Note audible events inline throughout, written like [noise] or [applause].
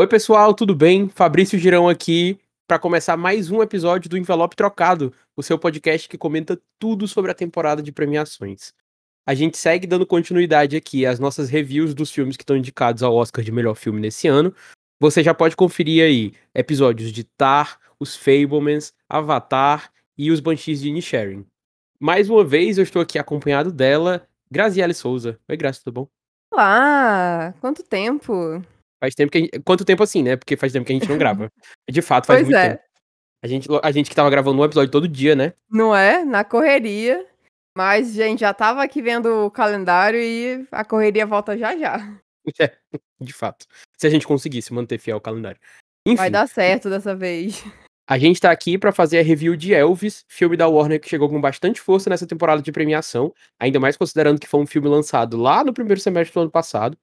Oi, pessoal, tudo bem? Fabrício Girão aqui para começar mais um episódio do Envelope Trocado, o seu podcast que comenta tudo sobre a temporada de premiações. A gente segue dando continuidade aqui às nossas reviews dos filmes que estão indicados ao Oscar de melhor filme nesse ano. Você já pode conferir aí episódios de Tar, Os Fablemans, Avatar e Os Banshees de Inisherin. Mais uma vez eu estou aqui acompanhado dela, Graziele Souza. Oi, Graça, tudo bom? Olá! Quanto tempo? Faz tempo que a gente... Quanto tempo assim, né? Porque faz tempo que a gente não grava. [laughs] De fato, faz Pois muito é. tempo. A gente, a gente que tava gravando um episódio todo dia, né? Não é? Na correria. Mas, gente, já tava aqui vendo o calendário e a correria volta já já. [laughs] É, de fato. Se a gente conseguisse manter fiel ao calendário. Enfim, Vai dar certo dessa vez. a gente tá aqui pra fazer a review de Elvis, filme da Warner que chegou com bastante força nessa temporada de premiação, ainda mais considerando que foi um filme lançado lá no primeiro semestre do ano passado.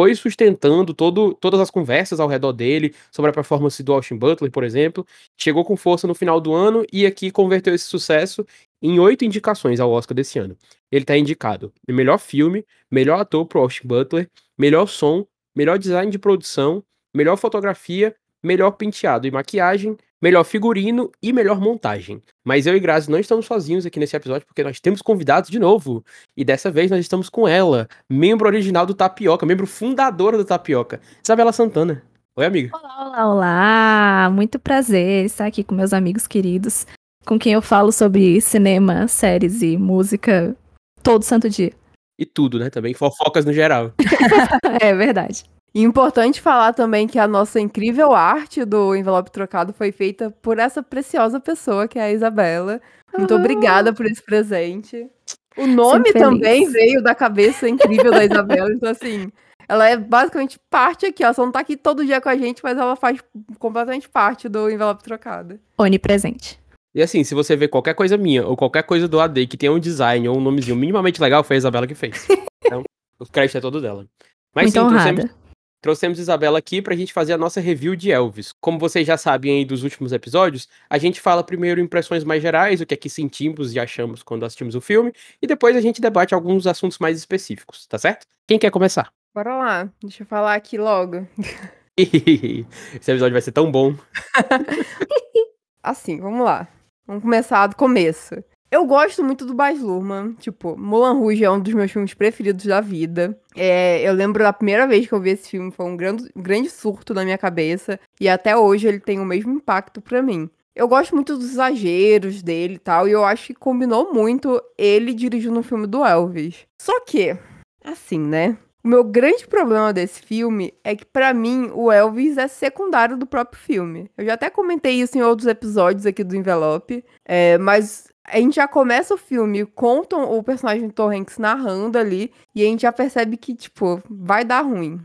Foi sustentando todo, todas as conversas ao redor dele, sobre a performance do Austin Butler, por exemplo. Chegou com força no final do ano e aqui converteu esse sucesso em oito indicações ao Oscar desse ano. Ele tá indicado melhor filme, melhor ator pro Austin Butler, melhor som, melhor design de produção, melhor fotografia, melhor penteado e maquiagem, melhor figurino e melhor montagem. Mas eu e Grazi não estamos sozinhos aqui nesse episódio porque nós temos convidados de novo. E dessa vez nós estamos com ela, membro original do Tapioca, membro fundadora do Tapioca, Isabela Santana. Oi, amiga. Olá, olá, olá! Muito prazer estar aqui com meus amigos queridos, com quem eu falo sobre cinema, séries e música todo santo dia. E tudo, né? Também fofocas no geral. [laughs] é verdade. E importante falar também que a nossa incrível arte do envelope trocado foi feita por essa preciosa pessoa que é a Isabela. Muito Ah. obrigada por esse presente. O nome Sempre também veio da cabeça incrível da Isabela. Então, assim, ela é basicamente parte aqui, ó. Só não tá aqui todo dia com a gente, mas ela faz completamente parte do envelope trocado. Onipresente. E assim, se você ver qualquer coisa minha ou qualquer coisa do AD que tenha um design ou um nomezinho minimamente legal, foi a Isabela que fez. [laughs] Então, o crédito é todo dela. Mas Muito sim, honrada. trouxemos, trouxemos Isabela aqui pra gente fazer a nossa review de Elvis. Como vocês já sabem aí dos últimos episódios, a gente fala primeiro impressões mais gerais, o que é que sentimos e achamos quando assistimos o filme, e depois a gente debate alguns assuntos mais específicos, tá certo? Quem quer começar? Bora lá, deixa eu falar aqui logo. [laughs] Esse episódio vai ser tão bom. [laughs] Assim, vamos lá. Vamos começar do começo. Eu gosto muito do Baz Luhrmann. Tipo, Moulin Rouge é um dos meus filmes preferidos da vida. É, eu lembro da primeira vez que eu vi esse filme, foi um grande, grande surto na minha cabeça. E até hoje ele tem o mesmo impacto pra mim. Eu gosto muito dos exageros dele e tal, e eu acho que combinou muito ele dirigindo um filme do Elvis. Só que, assim, né? O meu grande problema desse filme é que, pra mim, o Elvis é secundário do próprio filme. Eu já até comentei isso em outros episódios aqui do Envelope, é, mas a gente já começa o filme com o personagem do Tom Hanks narrando ali, e a gente já percebe que, tipo, vai dar ruim.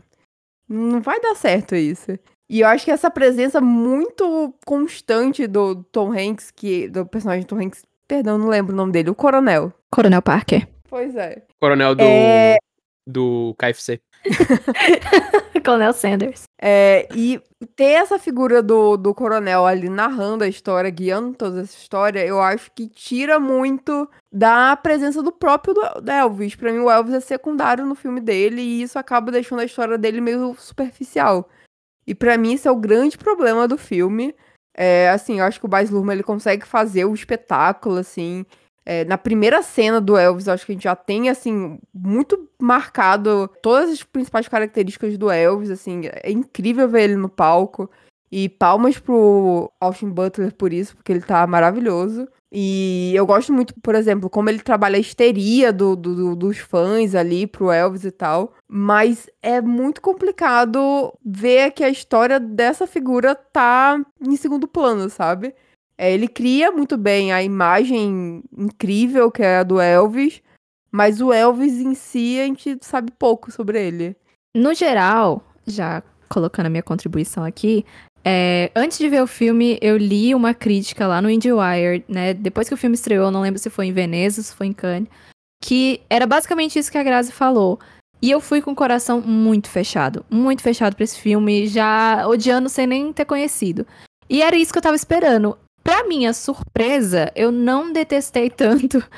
Não vai dar certo isso. E eu acho que essa presença muito constante do Tom Hanks, que do personagem do Tom Hanks, perdão, não lembro o nome dele, o Coronel. Coronel Parker. Pois é. Coronel do, É. do KFC. [laughs] [laughs] Coronel Sanders. É, e ter essa figura do, do coronel ali narrando a história, guiando toda essa história, eu acho que tira muito da presença do próprio do, Elvis. Pra mim, o Elvis é secundário no filme dele e isso acaba deixando a história dele meio superficial. E pra mim, isso é o grande problema do filme. É, assim, eu acho que o Baz Luhrmann, ele consegue fazer o espetáculo, assim... É, na primeira cena do Elvis, acho que a gente já tem, assim, muito marcado todas as principais características do Elvis, assim, é incrível ver ele no palco. E palmas pro Austin Butler por isso, porque ele tá maravilhoso. E eu gosto muito, por exemplo, como ele trabalha a histeria do- do- dos fãs ali pro Elvis e tal. Mas é muito complicado ver que a história dessa figura tá em segundo plano, sabe? É, ele cria muito bem a imagem incrível que é a do Elvis, mas o Elvis em si a gente sabe pouco sobre ele. No geral, já colocando a minha contribuição aqui, é, antes de ver o filme, eu li uma crítica lá no IndieWire, né? Depois que o filme estreou, não lembro se foi em Veneza, se foi em Cannes, que era basicamente isso que a Grazi falou. E eu fui com o coração muito fechado, muito fechado pra esse filme, já odiando sem nem ter conhecido. E era isso que eu tava esperando. Pra minha surpresa, eu não detestei tanto. [laughs]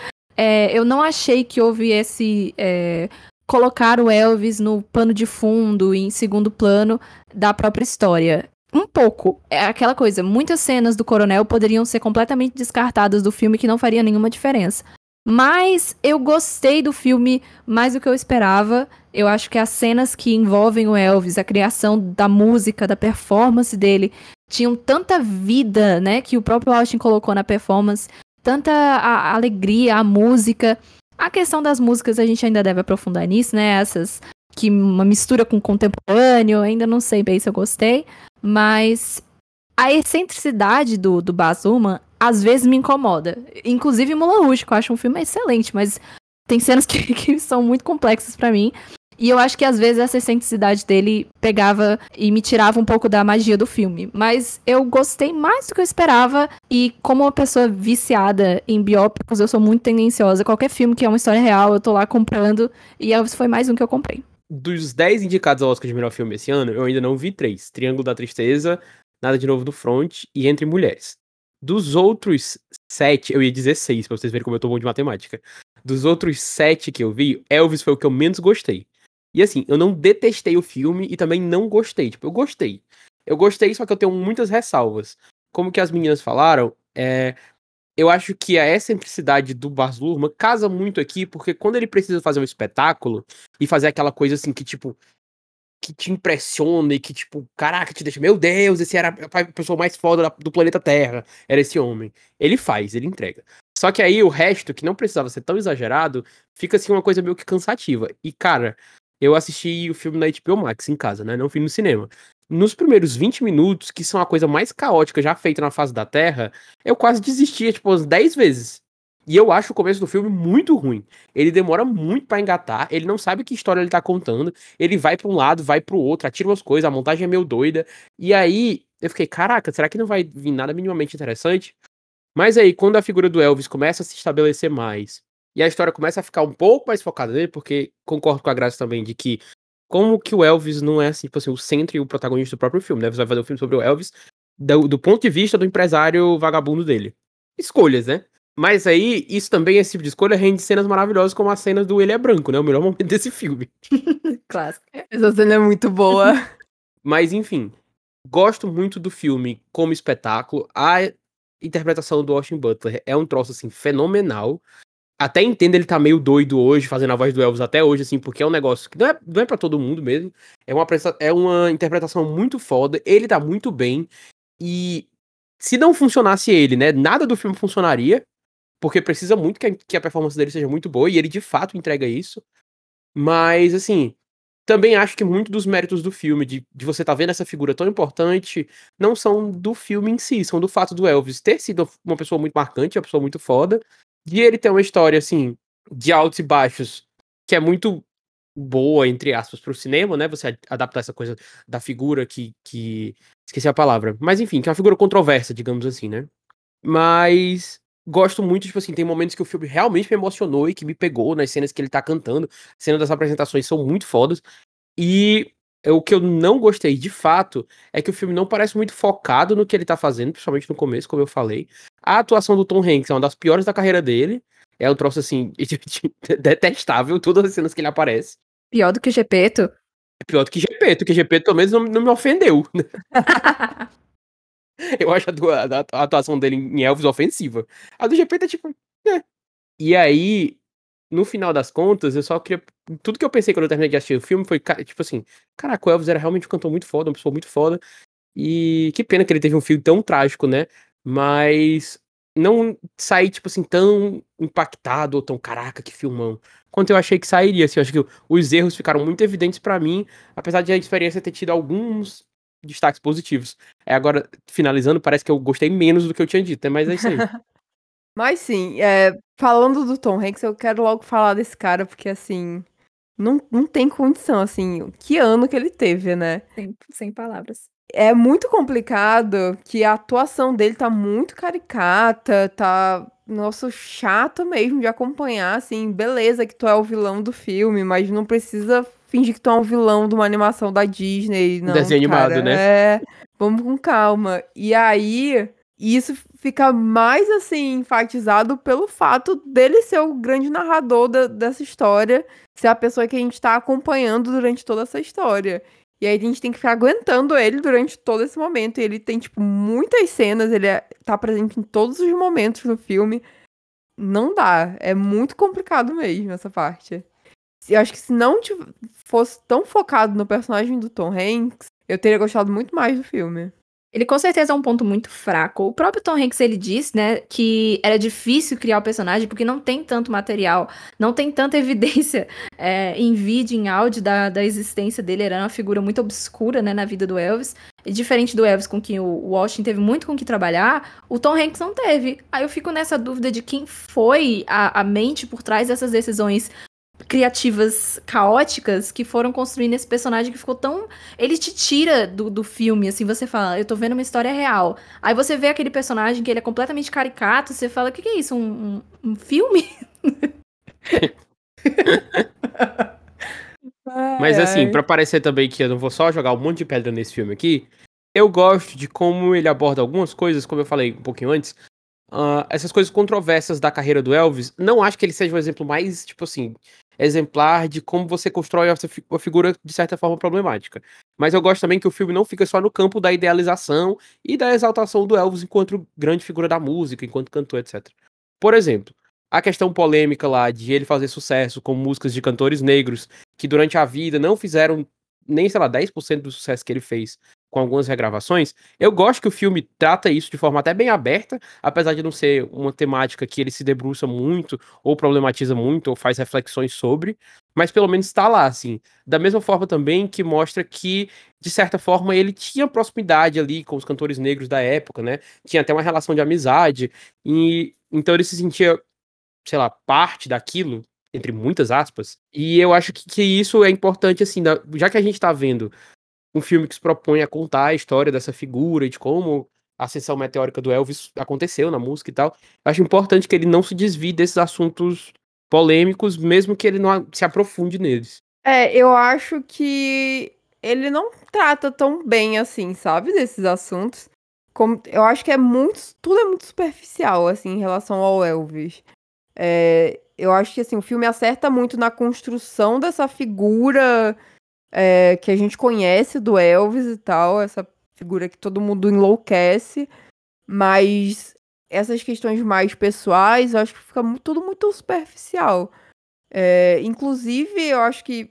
É, eu não achei que houve esse. é, colocar o Elvis no pano de fundo, em segundo plano da própria história. Um pouco. É aquela coisa, muitas cenas do coronel poderiam ser completamente descartadas do filme que não faria nenhuma diferença. Mas eu gostei do filme mais do que eu esperava. Eu acho que as cenas que envolvem o Elvis, a criação da música, da performance dele, tinham tanta vida, né, que o próprio Austin colocou na performance, tanta a, a alegria, a música. A questão das músicas a gente ainda deve aprofundar nisso, né? Essas que uma mistura com contemporâneo, ainda não sei bem se eu gostei, mas a excentricidade do, do Baz Luhrmann às vezes me incomoda. Inclusive Mulan Rouge, que eu acho um filme excelente, mas tem cenas [laughs] que, que são muito complexas para mim. E eu acho que às vezes essa excentricidade dele pegava e me tirava um pouco da magia do filme. Mas eu gostei mais do que eu esperava. E como uma pessoa viciada em biópicos, eu sou muito tendenciosa. Qualquer filme que é uma história real, eu tô lá comprando. E Elvis foi mais um que eu comprei. Dos 10 indicados ao Oscar de melhor filme esse ano, eu ainda não vi três: Triângulo da Tristeza, Nada de Novo no Front e Entre Mulheres. Dos outros sete, eu ia dizer seis, pra vocês verem como eu tô bom de matemática. Dos outros sete que eu vi, Elvis foi o que eu menos gostei. E assim, eu não detestei o filme e também não gostei. Tipo, eu gostei. Eu gostei, só que eu tenho muitas ressalvas. Como que as meninas falaram, é, eu acho que a excentricidade do Baz Luhrmann casa muito aqui, porque quando ele precisa fazer um espetáculo e fazer aquela coisa assim que, tipo, que te impressiona e que, tipo, caraca, te deixa, meu Deus, esse era a pessoa mais foda do planeta Terra, era esse homem. Ele faz, ele entrega. Só que aí o resto, que não precisava ser tão exagerado, fica assim uma coisa meio que cansativa. E, cara, eu assisti o filme na HBO Max em casa, né? Não fui no cinema. Nos primeiros 20 minutos, que são a coisa mais caótica já feita na face da Terra, eu quase desistia, tipo, umas 10 vezes. E eu acho o começo do filme muito ruim. Ele demora muito para engatar, ele não sabe que história ele tá contando, ele vai para um lado, vai para o outro, atira umas coisas, a montagem é meio doida. E aí eu fiquei, caraca, será que não vai vir nada minimamente interessante? Mas aí, quando a figura do Elvis começa a se estabelecer mais, e a história começa a ficar um pouco mais focada nele, porque concordo com a Graça também de que como que o Elvis não é assim, tipo assim, o centro e o protagonista do próprio filme, né? Você vai fazer um filme sobre o Elvis do, do ponto de vista do empresário vagabundo dele. Escolhas, né? Mas aí, isso também, esse tipo de escolha, rende cenas maravilhosas, como as cenas do Ele é Branco, né? O melhor [laughs] momento desse filme. [laughs] Clássico. Essa cena é muito boa. [laughs] Mas, enfim, gosto muito do filme como espetáculo. A interpretação do Austin Butler é um troço, assim, fenomenal. Até entendo ele tá meio doido hoje, fazendo a voz do Elvis até hoje, assim, porque é um negócio que não é, não é pra todo mundo mesmo. É uma, é uma interpretação muito foda. Ele tá muito bem. E se não funcionasse ele, né? Nada do filme funcionaria porque precisa muito que a, que a performance dele seja muito boa, e ele de fato entrega isso. Mas, assim, também acho que muito dos méritos do filme, de, de você tá vendo essa figura tão importante, não são do filme em si, são do fato do Elvis ter sido uma pessoa muito marcante, uma pessoa muito foda, de ele ter uma história, assim, de altos e baixos, que é muito boa, entre aspas, pro cinema, né? Você adaptar essa coisa da figura que, que. Esqueci a palavra. Mas enfim, que é uma figura controversa, digamos assim, né? Mas gosto muito, tipo assim, tem momentos que o filme realmente me emocionou e que me pegou nas cenas que ele tá cantando. As cenas das apresentações são muito fodas. E o que eu não gostei de fato é que o filme não parece muito focado no que ele tá fazendo, principalmente no começo, como eu falei. A atuação do Tom Hanks é uma das piores da carreira dele. É um troço assim, [laughs] detestável, todas as cenas que ele aparece. Pior do que Gepeto? É pior do que Gepeto, que Gepeto pelo menos não, não me ofendeu. [laughs] Eu acho a, atuação dele em Elvis ofensiva. A do GP tá tipo. É. E aí, no final das contas, eu só queria. Tudo que eu pensei quando eu terminei de assistir o filme foi, tipo assim, caraca, o Elvis era realmente um cantor muito foda, uma pessoa muito foda. E que pena que ele teve um filme tão trágico, né? Mas não sair, tipo assim, tão impactado ou tão, caraca, que filmão. Quanto eu achei que sairia, assim, eu acho que os erros ficaram muito evidentes para mim, apesar de a experiência ter tido alguns destaques positivos. É, agora, finalizando, parece que eu gostei menos do que eu tinha dito, né? mas é isso aí. [laughs] mas sim, é, falando do Tom Hanks, eu quero logo falar desse cara, porque assim, não, não tem condição, assim, que ano que ele teve, né? Sem, sem palavras. É muito complicado que a atuação dele tá muito caricata, tá, nossa, chato mesmo de acompanhar, assim, beleza que tu é o vilão do filme, mas não precisa fingir que tu é um vilão de uma animação da Disney. Não, Desenho cara, animado, né? É, vamos com calma. E aí, isso fica mais assim enfatizado pelo fato dele ser o grande narrador da, dessa história, ser a pessoa que a gente está acompanhando durante toda essa história. E aí a gente tem que ficar aguentando ele durante todo esse momento. E ele tem, tipo, muitas cenas, ele é, tá presente em todos os momentos do filme. Não dá. É muito complicado mesmo essa parte. Eu acho que se não fosse tão focado no personagem do Tom Hanks, eu teria gostado muito mais do filme. Ele com certeza é um ponto muito fraco. O próprio Tom Hanks ele disse, né, que era difícil criar o personagem porque não tem tanto material, não tem tanta [laughs] evidência é, em vídeo, em áudio da, da existência dele. Era uma figura muito obscura, né, na vida do Elvis. E diferente do Elvis com quem o Washington teve muito com que trabalhar, o Tom Hanks não teve. Aí eu fico nessa dúvida de quem foi a, a mente por trás dessas decisões criativas caóticas que foram construindo esse personagem que ficou tão. Ele te tira do, do filme, assim, você fala, eu tô vendo uma história real. Aí você vê aquele personagem que ele é completamente caricato, você fala, o que, que é isso? Um, um, um filme? [laughs] Mas assim, para parecer também que eu não vou só jogar um monte de pedra nesse filme aqui, eu gosto de como ele aborda algumas coisas, como eu falei um pouquinho antes, uh, essas coisas controversas da carreira do Elvis. Não acho que ele seja o exemplo mais, tipo assim, exemplar de como você constrói uma figura de certa forma problemática. Mas eu gosto também que o filme não fica só no campo da idealização e da exaltação do Elvis enquanto grande figura da música, enquanto cantor, etc. Por exemplo, a questão polêmica lá de ele fazer sucesso com músicas de cantores negros que durante a vida não fizeram nem, sei lá, 10% do sucesso que ele fez com algumas regravações. Eu gosto que o filme trata isso de forma até bem aberta, apesar de não ser uma temática que ele se debruça muito, ou problematiza muito, ou faz reflexões sobre, mas pelo menos está lá, assim. Da mesma forma também que mostra que, de certa forma, ele tinha proximidade ali com os cantores negros da época, né? Tinha até uma relação de amizade, e então ele se sentia, sei lá, parte daquilo, entre muitas aspas. E eu acho que, que isso é importante, assim, da, já que a gente tá vendo um filme que se propõe a contar a história dessa figura e de como a ascensão meteórica do Elvis aconteceu na música e tal. Acho importante que ele não se desvie desses assuntos polêmicos, mesmo que ele não se aprofunde neles. É, eu acho que ele não trata tão bem assim, sabe, desses assuntos. Como, eu acho que é muito. Tudo é muito superficial, assim, em relação ao Elvis. É, eu acho que assim, o filme acerta muito na construção dessa figura é, que a gente conhece do Elvis e tal, essa figura que todo mundo enlouquece, mas essas questões mais pessoais, eu acho que fica tudo muito superficial. É, inclusive, eu acho que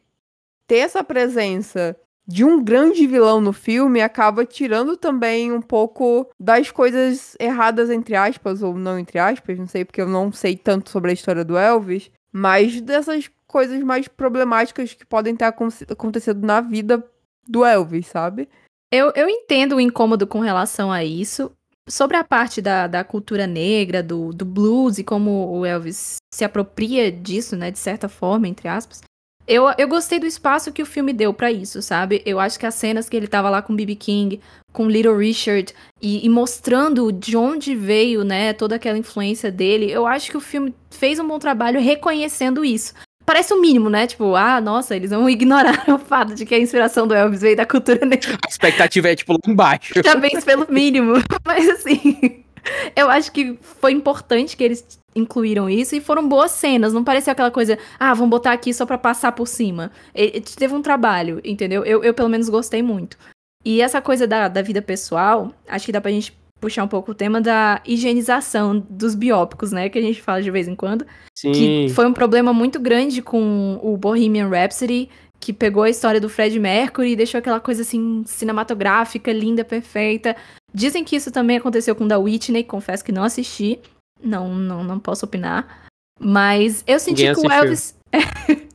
ter essa presença de um grande vilão no filme acaba tirando também um pouco das coisas erradas, entre aspas, ou não entre aspas, não sei, porque eu não sei tanto sobre a história do Elvis, mas dessas coisas mais problemáticas que podem ter acontecido na vida do Elvis, sabe? Eu, eu entendo o incômodo com relação a isso. Sobre a parte da, da cultura negra, do, do blues e como o Elvis se apropria disso, né, de certa forma, entre aspas. Eu, eu gostei do espaço que o filme deu para isso, sabe? Eu acho que as cenas que ele tava lá com B.B. King, com Little Richard, e, e, mostrando de onde veio, né, toda aquela influência dele, eu acho que o filme fez um bom trabalho reconhecendo isso parece o mínimo, né? Tipo, ah, nossa, eles vão [laughs] ignorar o fato de que a inspiração do Elvis veio da cultura negra. A expectativa é, tipo, lá embaixo. [laughs] Talvez pelo mínimo. [laughs] Mas, assim, [laughs] eu acho que foi importante que eles incluíram isso e foram boas cenas. Não pareceu aquela coisa, ah, vamos botar aqui só pra passar por cima. Ele, teve um trabalho, entendeu? Eu, eu, pelo menos, gostei muito. E essa coisa da, da vida pessoal, acho que dá pra gente puxar um pouco o tema da higienização dos biópicos, né? Que a gente fala de vez em quando. Sim. Que foi um problema muito grande com o Bohemian Rhapsody, que pegou a história do Fred Mercury e deixou aquela coisa assim, cinematográfica, linda, perfeita. Dizem que isso também aconteceu com da Whitney, confesso que não assisti. Não, não, não posso opinar. Mas eu senti Ninguém que assistiu. o Elvis. [laughs]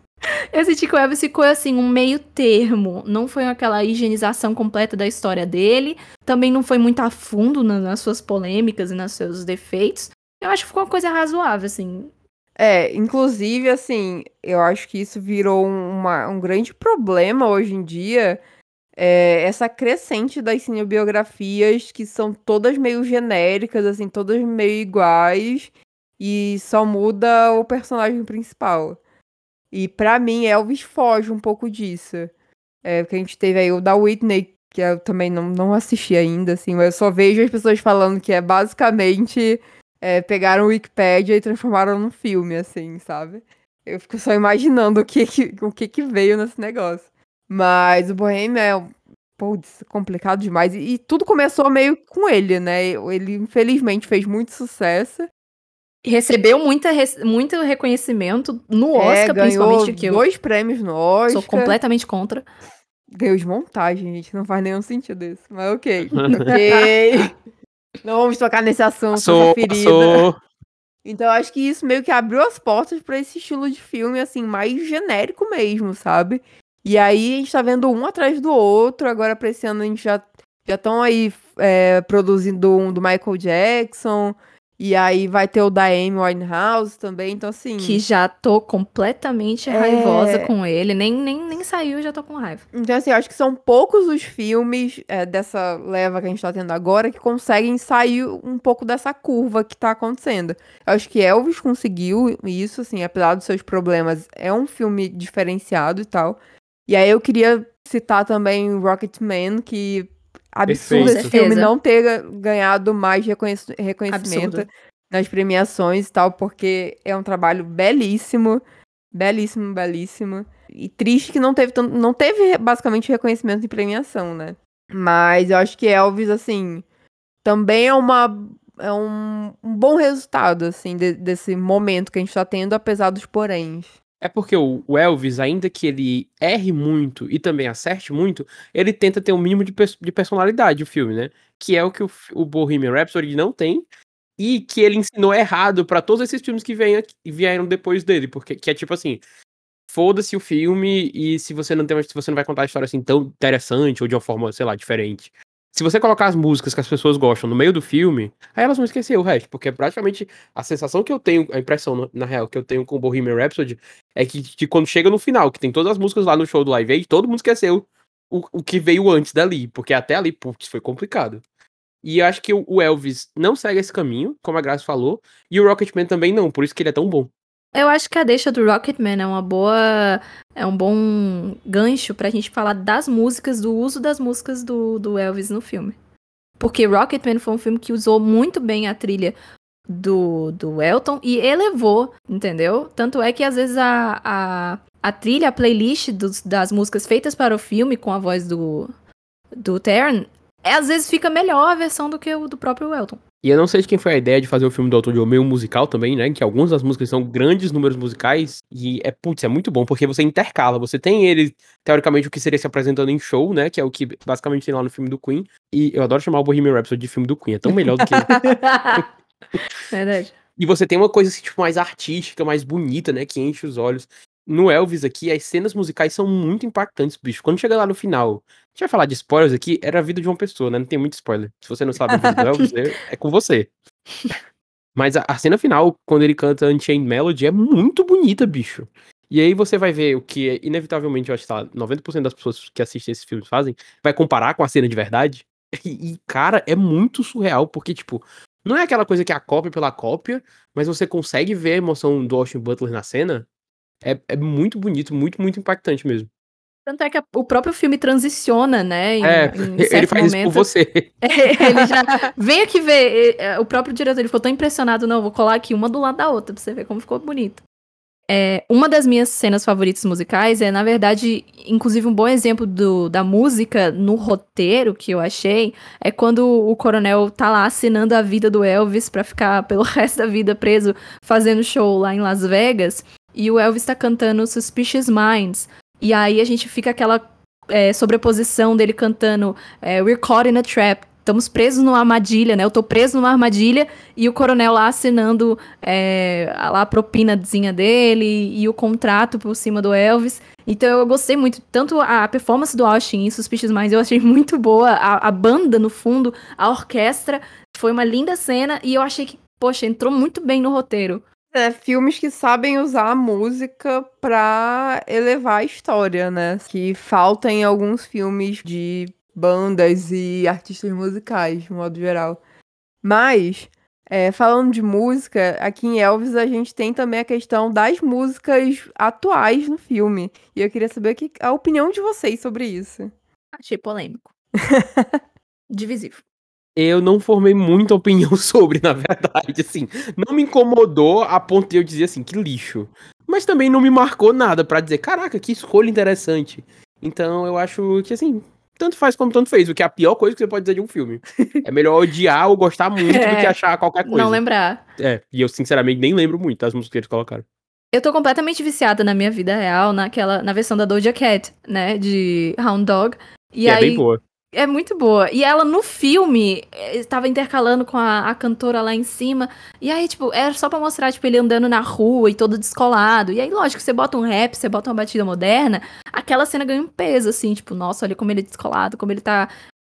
Eu senti que o Elvis ficou assim, um meio termo. Não foi aquela higienização completa da história dele. Também não foi muito a fundo na, nas suas polêmicas e nos seus defeitos. Eu acho que ficou uma coisa razoável, assim. É, inclusive, assim, eu acho que isso virou uma, um grande problema hoje em dia. É, essa crescente das cinebiografias que são todas meio genéricas, assim, todas meio iguais. E só muda o personagem principal. E para mim, Elvis foge um pouco disso. É, porque a gente teve aí o da Whitney, que eu também não, não assisti ainda, assim, mas eu só vejo as pessoas falando que é basicamente é, pegaram o Wikipedia e transformaram num filme, assim, sabe? Eu fico só imaginando o que que, o que, que veio nesse negócio. Mas o Bohemian é putz, complicado demais. E, e tudo começou meio com ele, né? Ele, infelizmente, fez muito sucesso. Recebeu muita, muito reconhecimento no é, Oscar, é, principalmente. Que dois prêmios no Oscar. Sou completamente contra. Ganhou de montagem, gente. Não faz nenhum sentido isso. Mas ok. [laughs] ok. Não vamos tocar nesse assunto, sou, ferida. Sou. Então acho que isso meio que abriu as portas para esse estilo de filme, assim, mais genérico mesmo, sabe? E aí a gente tá vendo um atrás do outro. Agora pra esse ano a gente já já estão aí é, produzindo um do Michael Jackson. E aí vai ter o da Amy Winehouse também, então assim... Que já tô completamente é... raivosa com ele, nem, nem, nem saiu, já tô com raiva. Então assim, acho que são poucos os filmes é, dessa leva que a gente tá tendo agora que conseguem sair um pouco dessa curva que tá acontecendo. Eu acho que Elvis conseguiu isso, assim, apesar dos seus problemas, é um filme diferenciado e tal. E aí eu queria citar também Rocketman, que absurdo Perfeito. esse filme não ter ganhado mais reconhec reconhecimento absurdo. nas premiações e tal, porque é um trabalho belíssimo, belíssimo, belíssimo. E triste que não teve, não teve basicamente reconhecimento em premiação, né? Mas eu acho que Elvis, assim, também é uma é um, um bom resultado, assim, de, desse momento que a gente tá tendo, apesar dos poréns. É porque o Elvis, ainda que ele erre muito e também acerte muito, ele tenta ter um mínimo de, de personalidade o filme, né? Que é o que o, o Bohemian Rhapsody não tem e que ele ensinou errado para todos esses filmes que vêm, vieram depois dele, porque que é tipo assim, foda-se o filme e se você não tem, se você não vai contar a história assim tão interessante ou de uma forma, sei lá, diferente, se você colocar as músicas que as pessoas gostam no meio do filme, aí elas vão esquecer o resto, porque praticamente a sensação que eu tenho, a impressão, na real, que eu tenho com o Bohemian Rhapsody é que, que, quando chega no final, que tem todas as músicas lá no show do Live Aid, todo mundo esqueceu o, o que veio antes dali, porque até ali, putz, foi complicado. E eu acho que o Elvis não segue esse caminho, como a Graça falou, e o Rocketman também não, por isso que ele é tão bom. Eu acho que a deixa do Rocketman é uma boa. É um bom gancho pra gente falar das músicas, do uso das músicas do, do Elvis no filme. Porque Rocketman foi um filme que usou muito bem a trilha do, do Elton e elevou, entendeu? Tanto é que às vezes a, a, a trilha, a playlist dos, das músicas feitas para o filme com a voz do, do Tern, é, às vezes fica melhor a versão do que o do próprio Elton. E eu não sei de quem foi a ideia de fazer o filme do Autor John meio musical também, né? Que algumas das músicas são grandes números musicais. E é, putz, é muito bom, porque você intercala. Você tem ele, teoricamente, o que seria se apresentando em show, né? Que é o que basicamente tem lá no filme do Queen. E eu adoro chamar o Bohemian Rhapsody de filme do Queen. É tão melhor do que. [laughs] Verdade. E você tem uma coisa assim, tipo, mais artística, mais bonita, né? Que enche os olhos. No Elvis aqui, as cenas musicais são muito impactantes, bicho. Quando chega lá no final, a gente vai falar de spoilers aqui, era a vida de uma pessoa, né? Não tem muito spoiler. Se você não sabe a vida do Elvis, [laughs] é, é com você. Mas a, a, cena final, quando ele canta Unchained Melody, é muito bonita, bicho. E aí você vai ver o que, inevitavelmente, eu acho que tá, 90% das pessoas que assistem esses filmes fazem, vai comparar com a cena de verdade. E, e, cara, é muito surreal, porque, tipo, não é aquela coisa que é a cópia pela cópia, mas você consegue ver a emoção do Austin Butler na cena é, é muito bonito, muito, muito impactante mesmo. Tanto é que a, o próprio filme transiciona, né? Em, é, em [laughs] ele faz momento. isso por você. [laughs] É, ele já. Vem aqui ver. É, o próprio diretor ele ficou tão impressionado, não, vou colar aqui uma do lado da outra pra você ver como ficou bonito. É, uma das minhas cenas favoritas musicais é, na verdade, inclusive um bom exemplo do, da música no roteiro que eu achei, é quando o coronel tá lá assinando a vida do Elvis para ficar pelo [laughs] resto da vida preso fazendo show lá em Las Vegas. E o Elvis tá cantando Suspicious Minds. E aí a gente fica aquela é, sobreposição dele cantando é, We're caught in a trap. Estamos presos numa armadilha, né? Eu tô preso numa armadilha e o coronel lá assinando é, lá a propinazinha dele e o contrato por cima do Elvis. Então eu gostei muito. Tanto a performance do Austin em Suspicious Minds eu achei [laughs] muito boa. A, a banda no fundo, a orquestra. Foi uma linda cena e eu achei que, poxa, entrou muito bem no roteiro. É, filmes que sabem usar a música pra elevar a história, né? Que falta em alguns filmes de bandas e artistas musicais, de modo geral. Mas, é, falando de música, aqui em Elvis a gente tem também a questão das músicas atuais no filme. E eu queria saber a opinião de vocês sobre isso. Achei polêmico. [laughs] Divisivo. Eu não formei muita opinião [laughs] sobre, na verdade, assim. Não me incomodou a ponto de eu dizer assim, que lixo. Mas também não me marcou nada pra dizer, caraca, que escolha interessante. Então eu acho que, assim, tanto faz como tanto fez, o que é a pior coisa que você pode dizer de um filme. [laughs] É melhor odiar ou gostar muito do que É, achar qualquer coisa. Não lembrar. É, e eu sinceramente nem lembro muito das músicas que eles colocaram. Eu tô completamente viciada na minha vida real, naquela, na versão da Doja Cat, né? De Hound Dog. E que é aí, bem boa. É muito boa. E ela no filme eh, estava intercalando com a, a cantora lá em cima. E aí, tipo, era só pra mostrar, tipo, ele andando na rua e todo descolado. E aí, lógico, você bota um rap, você bota uma batida moderna, aquela cena ganha um peso, assim, tipo, nossa, olha como ele é descolado, como ele tá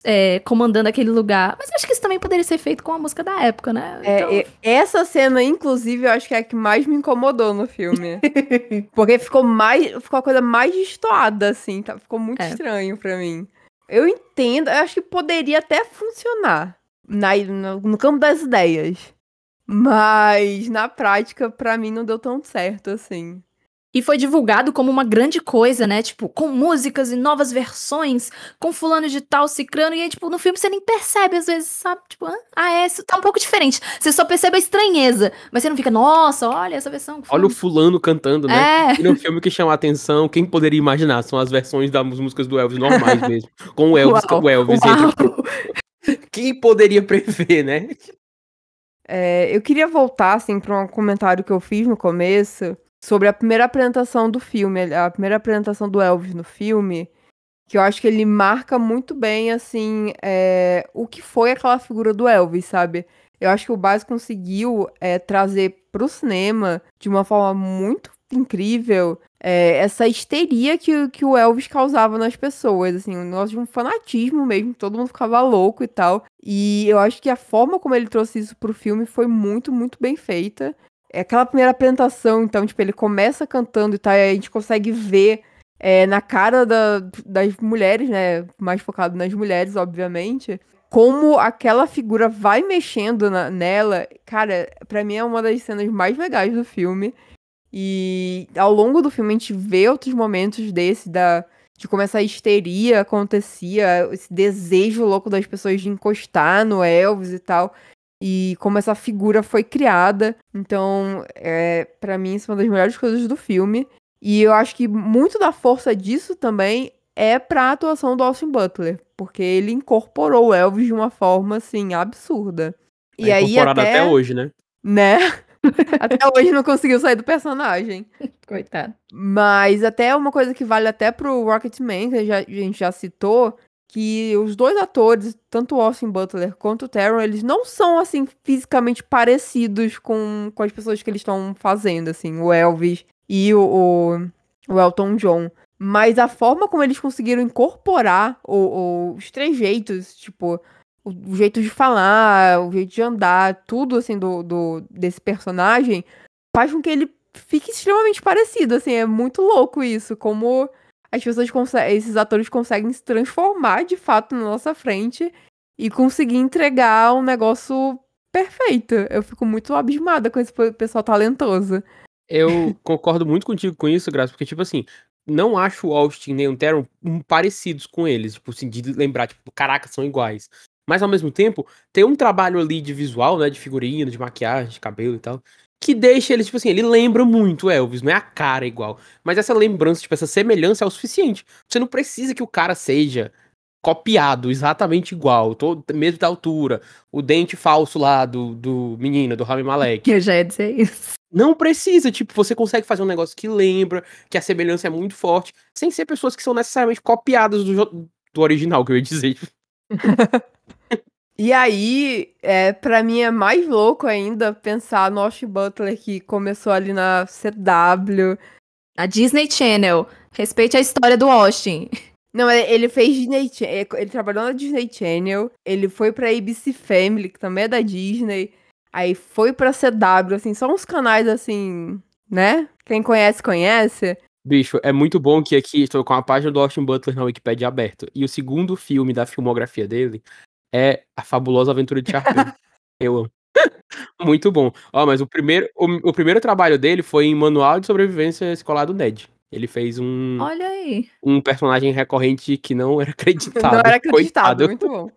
é, comandando aquele lugar. Mas eu acho que isso também poderia ser feito com a música da época, né? É, Então, e- essa cena, inclusive, eu acho que é a que mais me incomodou no filme. [laughs] Porque ficou mais. Ficou a coisa mais destoada, assim. Tá? Ficou muito É. estranho pra mim. Eu entendo, eu acho que poderia até funcionar na, no, no campo das ideias. Mas na prática, pra mim, não deu tão certo assim. E foi divulgado como uma grande coisa, né? Tipo, com músicas e novas versões, com fulano de tal, cicrano. E aí, tipo, no filme você nem percebe, às vezes, sabe? Tipo, ah, ah, é, isso tá um pouco diferente. Você só percebe a estranheza. Mas você não fica, nossa, olha essa versão. Olha o fulano- cantando, né? É. E no filme que chama a atenção, quem poderia imaginar? São as versões das músicas do Elvis normais [laughs] mesmo. Com o Elvis, Uau, o Elvis uau. entre... Quem poderia prever, né? É, eu queria voltar, assim, pra um comentário que eu fiz no começo sobre a primeira apresentação do filme, a primeira apresentação do Elvis no filme, que eu acho que ele marca muito bem, assim, é, o que foi aquela figura do Elvis, sabe? Eu acho que o Baz conseguiu é, trazer pro cinema de uma forma muito incrível é, essa histeria que, que o Elvis causava nas pessoas, assim, um negócio de um fanatismo mesmo, todo mundo ficava louco e tal. E eu acho que a forma como ele trouxe isso pro filme foi muito, muito bem feita. É aquela primeira apresentação, então, tipo, ele começa cantando e tal, aí a gente consegue ver é, na cara da- das mulheres, né? Mais focado nas mulheres, obviamente. Como aquela figura vai mexendo na- nela, cara, pra mim é uma das cenas mais legais do filme. E ao longo do filme a gente vê outros momentos desse, da, de como essa histeria acontecia, esse desejo louco das pessoas de encostar no Elvis e tal. E como essa figura foi criada. Então, é, para mim, isso é uma das melhores coisas do filme. E eu acho que muito da força disso também é pra atuação do Austin Butler. Porque ele incorporou o Elvis de uma forma, assim, absurda. E Tá aí incorporado até, até hoje, né? né? [laughs] até hoje não conseguiu sair do personagem. [laughs] Coitado. Mas até uma coisa que vale até pro Rocketman, que a gente já citou, que os dois atores, tanto o Austin Butler quanto o Taron, eles não são, assim, fisicamente parecidos com, com as pessoas que eles estão fazendo, assim, o Elvis e o, o, o Elton John. Mas a forma como eles conseguiram incorporar o, o- os trejeitos, tipo, o, o jeito de falar, o jeito de andar, tudo, assim, do, do, desse personagem, faz com que ele fique extremamente parecido, assim, é muito louco isso, como as pessoas conseguem, esses atores conseguem se transformar de fato na nossa frente e conseguir entregar um negócio perfeito. Eu fico muito abismada com esse pe- pessoal talentoso. Eu concordo muito contigo com isso, Graça, porque, tipo assim, não acho o Austin nem o hum, parecidos com eles, tipo assim, de lembrar, tipo, caraca, são iguais. Mas, ao mesmo tempo, tem um trabalho ali de visual, né, de figurino, de maquiagem, de cabelo e tal, que deixa ele, tipo assim, ele lembra muito o Elvis, não é a cara igual. Mas essa lembrança, tipo, essa semelhança é o suficiente. Você não precisa que o cara seja copiado, exatamente igual, todo, mesmo da altura, o dente falso lá do, do menino, do Rami Malek. Que eu já ia dizer isso. Não precisa, tipo, você consegue fazer um negócio que lembra, que a semelhança é muito forte, sem ser pessoas que são necessariamente copiadas do, do original, que eu ia dizer. [laughs] E aí, é, para mim é mais louco ainda pensar no Austin Butler que começou ali na CW. A Disney Channel. Respeite a história do Austin. Não, ele ele fez Disney é, ele trabalhou na Disney Channel, ele foi pra ABC Family, que também é da Disney, aí foi pra CW, assim, só uns canais assim, né? Quem conhece, conhece. Bicho, é muito bom que aqui estou com a página do Austin Butler na Wikipedia aberta. E o segundo filme da filmografia dele é A Fabulosa Aventura de Sharpay. [laughs] eu amo. [laughs] Muito bom. Ó, mas o primeiro, o, o primeiro trabalho dele foi em Manual de Sobrevivência Escolar do Ned. Ele fez um, Olha aí. um personagem recorrente que não era [laughs] acreditado. Não era acreditado, coitado. muito bom.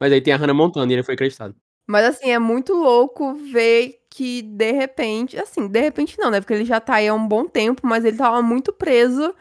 Mas aí tem a Hannah Montana e ele foi acreditado. Mas assim, é muito louco ver que de repente, assim, de repente não, né? Porque ele já tá aí há um bom tempo, mas ele tava muito preso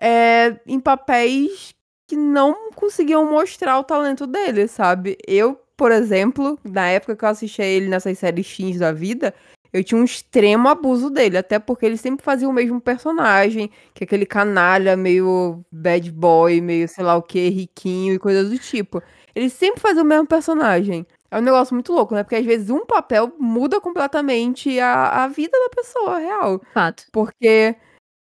é, em papéis que não conseguiam mostrar o talento dele, sabe? Eu, por exemplo, na época que eu assistia ele nessas séries teens da vida, eu tinha um extremo abuso dele, até porque ele sempre fazia o mesmo personagem, que é aquele canalha meio bad boy, meio sei lá o que, riquinho e coisas do tipo. Ele sempre fazia o mesmo personagem. É um negócio muito louco, né? Porque às vezes um papel muda completamente a, a vida da pessoa real. Fato. Porque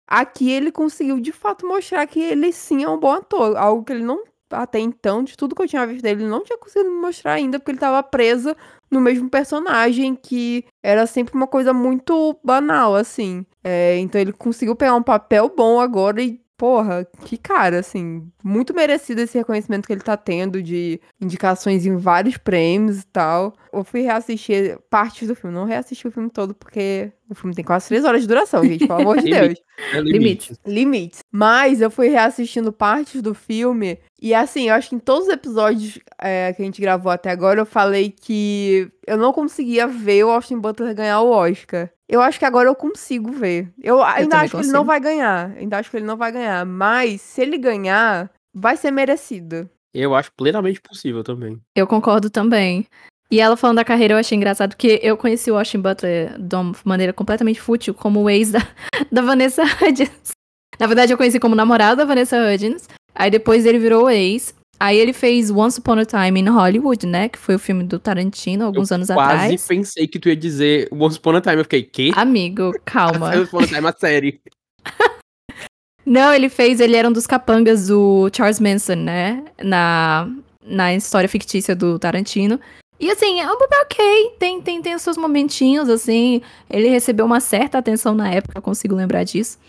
aqui ele conseguiu de fato mostrar que ele sim é um bom ator. Algo que ele não, até então, de tudo que eu tinha visto dele, ele não tinha conseguido mostrar ainda, porque ele tava preso no mesmo personagem, que era sempre uma coisa muito banal, assim. É, então ele conseguiu pegar um papel bom agora e. Porra, que cara, assim, muito merecido esse reconhecimento que ele tá tendo de indicações em vários prêmios e tal. Eu fui reassistir partes do filme, não reassisti o filme todo, porque o filme tem quase três horas de duração, gente, pelo amor [laughs] de Deus. É Limite. Limites. Mas eu fui reassistindo partes do filme. E assim, eu acho que em todos os episódios é, que a gente gravou até agora, eu falei que eu não conseguia ver o Austin Butler ganhar o Oscar. Eu acho que agora eu consigo ver. Eu ainda também acho que ele consigo. não vai ganhar. Ainda acho que ele não vai ganhar. Mas se ele ganhar, vai ser merecido. Eu acho plenamente possível também. Eu concordo também. E ela falando da carreira, eu achei engraçado, porque eu conheci o Austin Butler de uma maneira completamente fútil, como o ex da, [laughs] da Vanessa Hudgens. Na verdade, eu conheci como namorado da Vanessa Hudgens. Aí depois ele virou ex. Aí ele fez Once Upon a Time in Hollywood, né? Que foi o filme do Tarantino, alguns eu anos quase atrás. pensei que tu ia dizer Once Upon a Time. Eu fiquei, quê? Amigo, calma. Once Upon a Time, a série. [laughs] Não, ele fez, ele era um dos capangas do Charles Manson, né? Na, na história fictícia do Tarantino. E assim, é um papel ok, tem, tem, tem os seus momentinhos, assim. Ele recebeu uma certa atenção na época, eu consigo lembrar disso.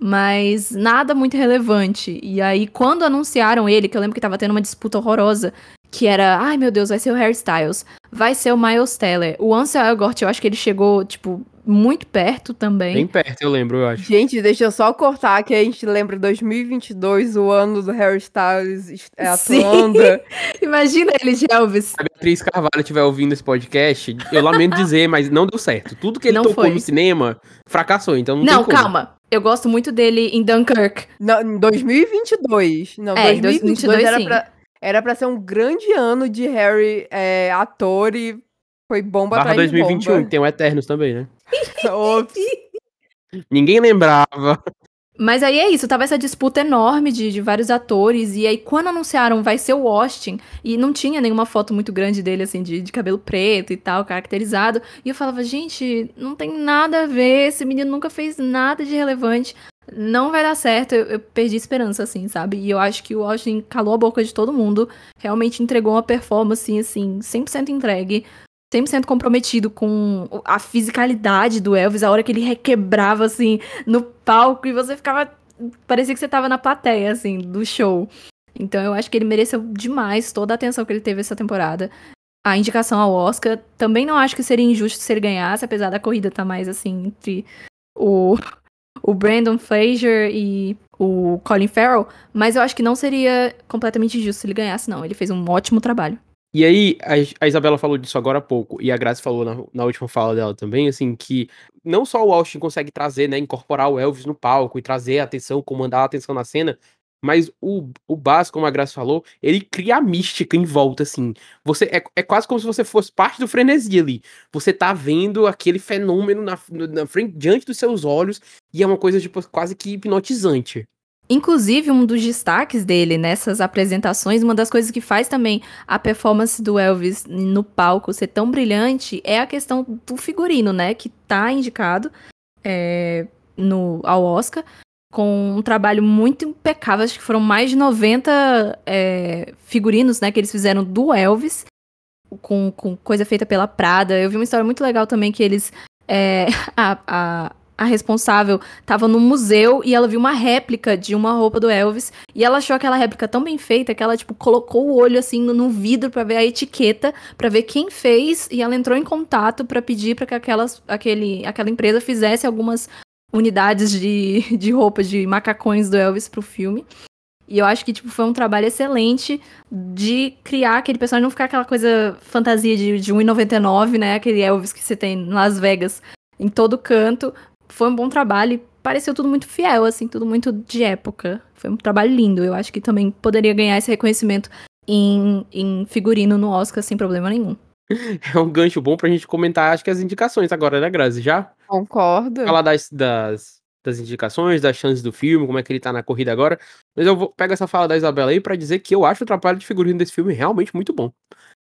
Mas nada muito relevante. E aí, quando anunciaram ele, que eu lembro que tava tendo uma disputa horrorosa, que era, ai meu Deus, vai ser o Harry Styles, vai ser o Miles Teller. O Ansel Elgort, eu acho que ele chegou, tipo, muito perto também. Bem perto, eu lembro, eu acho. Gente, deixa eu só cortar que a gente lembra 2022, o ano do Harry Styles est- é, atuando. [laughs] Imagina ele de Elvis. Se a Beatriz Carvalho estiver ouvindo esse podcast, eu lamento dizer, mas não deu certo. Tudo que ele Não tocou foi. no cinema fracassou, então não, Não, tem como. calma. Eu gosto muito dele em Dunkirk. Não, em 2022. Não, É, em 2022 2022 era sim. pra, era pra ser um grande ano de Harry é, ator e foi bomba Barra atrás 2021, que de tem o Eternos também, né? bomba. [laughs] [laughs] Ops. Ninguém lembrava. Mas aí é isso, tava essa disputa enorme de, de vários atores, e aí quando anunciaram vai ser o Austin, e não tinha nenhuma foto muito grande dele, assim, de, de cabelo preto e tal, caracterizado, e eu falava, gente, não tem nada a ver, esse menino nunca fez nada de relevante, não vai dar certo, eu, eu perdi esperança, assim, sabe? E eu acho que o Austin calou a boca de todo mundo, realmente entregou uma performance, assim, 100% entregue, 100% comprometido com a fisicalidade do Elvis, a hora que ele requebrava, assim, no palco e você ficava. Parecia que você tava na plateia, assim, do show. Então eu acho que ele mereceu demais toda a atenção que ele teve essa temporada. A indicação ao Oscar. Também não acho que seria injusto se ele ganhasse, apesar da corrida estar mais assim entre o, o Brandon Fraser e o Colin Farrell. Mas eu acho que não seria completamente injusto se ele ganhasse, não. Ele fez um ótimo trabalho. E aí, a, Isabela falou disso agora há pouco, e a Grazi falou na, na última fala dela também, assim, que não só o Austin consegue trazer, né, incorporar o Elvis no palco e trazer a atenção, comandar a atenção na cena, mas o, o Baz, como a Grazi falou, ele cria a mística em volta, assim. Você é, é quase como se você fosse parte do frenesi ali. Você tá vendo aquele fenômeno na, na frente, diante dos seus olhos, e é uma coisa, tipo, quase que hipnotizante. Inclusive, um dos destaques dele nessas apresentações, uma das coisas que faz também a performance do Elvis no palco ser tão brilhante é a questão do figurino, né? Que tá indicado é, no, ao Oscar, com um trabalho muito impecável. Acho que foram mais de 90 é, figurinos, né? Que eles fizeram do Elvis, com, com coisa feita pela Prada. Eu vi uma história muito legal também que eles. é, [laughs] a, a, a responsável tava no museu e ela viu uma réplica de uma roupa do Elvis e ela achou aquela réplica tão bem feita que ela tipo colocou o olho assim no, vidro pra ver a etiqueta, pra ver quem fez e ela entrou em contato pra pedir pra que aquelas, aquele, aquela empresa fizesse algumas unidades de, [laughs] de roupa de macacões do Elvis pro filme. E eu acho que, tipo, foi um trabalho excelente de criar aquele personagem, não ficar aquela coisa fantasia de, de 1,99, né? Aquele Elvis que você tem em Las Vegas, em todo canto. Foi um bom trabalho e pareceu tudo muito fiel, assim, tudo muito de época. Foi um trabalho lindo. Eu acho que também poderia ganhar esse reconhecimento em, em figurino no Oscar sem problema nenhum. [laughs] É um gancho bom pra gente comentar, acho que as indicações agora, né, Grazi? Já? Concordo. Falar das, das, das indicações, das chances do filme, como é que ele tá na corrida agora. Mas eu vou pegar essa fala da Isabela aí pra dizer que eu acho o trabalho de figurino desse filme realmente muito bom.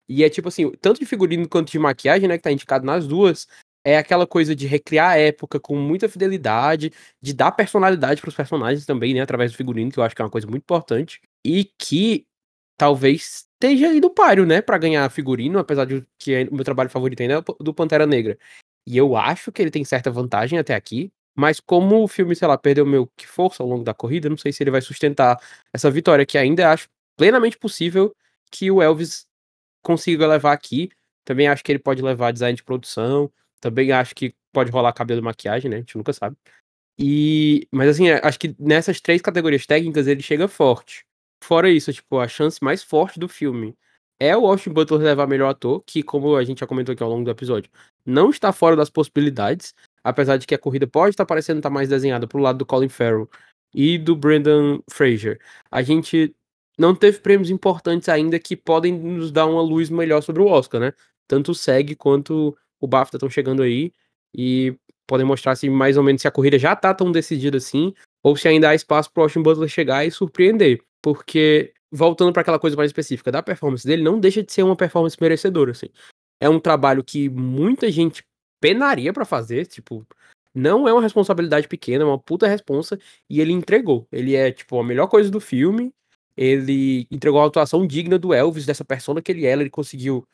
E é tipo assim, tanto de figurino quanto de maquiagem, né, que tá indicado nas duas, é aquela coisa de recriar a época com muita fidelidade, de dar personalidade pros personagens também, né, através do figurino, que eu acho que é uma coisa muito importante. E que talvez esteja no páreo, né, para ganhar figurino, apesar de que é o meu trabalho favorito ainda é do Pantera Negra. E eu acho que ele tem certa vantagem até aqui, mas como o filme, sei lá, perdeu meio que força ao longo da corrida, não sei se ele vai sustentar essa vitória, que ainda acho plenamente possível que o Elvis consiga levar aqui. Também acho que ele pode levar design de produção, também acho que pode rolar cabelo e maquiagem, né? A gente nunca sabe. E, mas assim, acho que nessas três categorias técnicas ele chega forte. Fora isso, tipo, a chance mais forte do filme é o Austin Butler levar melhor ator, que, como a gente já comentou aqui ao longo do episódio, não está fora das possibilidades, apesar de que a corrida pode estar parecendo estar mais desenhada pro lado do Colin Farrell e do Brendan Fraser. A gente não teve prêmios importantes ainda que podem nos dar uma luz melhor sobre o Oscar, né? Tanto o SEG quanto o BAFTA estão chegando aí e podem mostrar se mais ou menos se a corrida já tá tão decidida assim, ou se ainda há espaço pro Austin Butler chegar e surpreender porque voltando para aquela coisa mais específica da performance dele, não deixa de ser uma performance merecedora, assim. É um trabalho que muita gente penaria para fazer, tipo, não é uma responsabilidade pequena, é uma puta responsa, e ele entregou. Ele é, tipo, a melhor coisa do filme, ele entregou a atuação digna do Elvis, dessa persona que ele é, ele conseguiu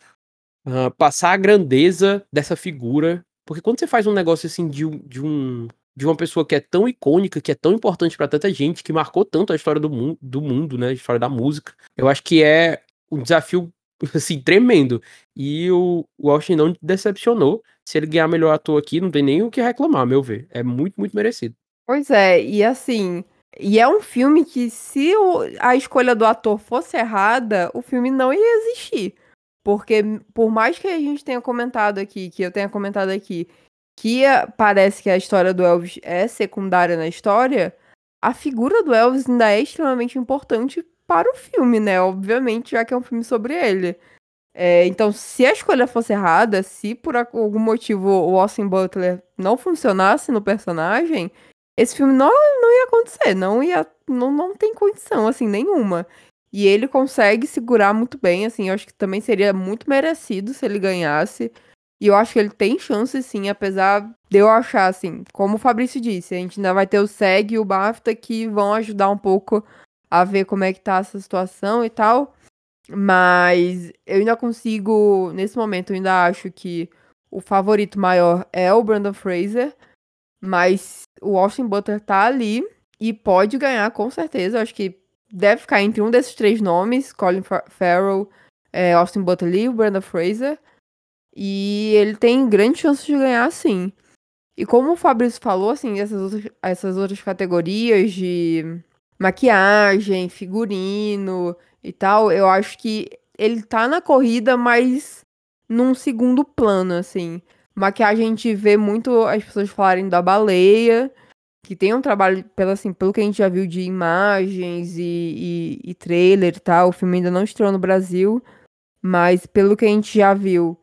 uh, passar a grandeza dessa figura, porque quando você faz um negócio assim de, de um de uma pessoa que é tão icônica, que é tão importante para tanta gente, que marcou tanto a história do, mu do mundo, né? A história da música. Eu acho que é um desafio, [laughs] assim, tremendo. E o, o Austin não decepcionou. Se ele ganhar melhor ator aqui, não tem nem o que reclamar, meu ver. É muito, muito merecido. Pois é, e assim. E é um filme que, se o, a escolha do ator fosse errada, o filme não ia existir. Porque, por mais que a gente tenha comentado aqui, que eu tenha comentado aqui, que parece que a história do Elvis é secundária na história, a figura do Elvis ainda é extremamente importante para o filme, né? Obviamente, já que é um filme sobre ele. É, então, se a escolha fosse errada, se por algum motivo o Austin Butler não funcionasse no personagem, esse filme não, não ia acontecer, não ia, não, não tem condição, assim, nenhuma. E ele consegue segurar muito bem, assim, eu acho que também seria muito merecido se ele ganhasse. E eu acho que ele tem chance, sim, apesar de eu achar, assim, como o Fabrício disse, a gente ainda vai ter o SEG e o BAFTA que vão ajudar um pouco a ver como é que tá essa situação e tal. Mas eu ainda consigo, nesse momento, eu ainda acho que o favorito maior é o Brandon Fraser. Mas o Austin Butler tá ali e pode ganhar, com certeza. Eu acho que deve ficar entre um desses três nomes: Colin Farrell, é, Austin Butler e o Fraser. E ele tem grande chance de ganhar, sim. E como o Fabrício falou, assim, essas outras, essas outras categorias de maquiagem, figurino e tal, eu acho que ele tá na corrida, mas num segundo plano, assim. Maquiagem a gente vê muito as pessoas falarem da baleia, que tem um trabalho, pelo, assim, pelo que a gente já viu de imagens e, e, e trailer e tal, o filme ainda não estreou no Brasil, mas pelo que a gente já viu,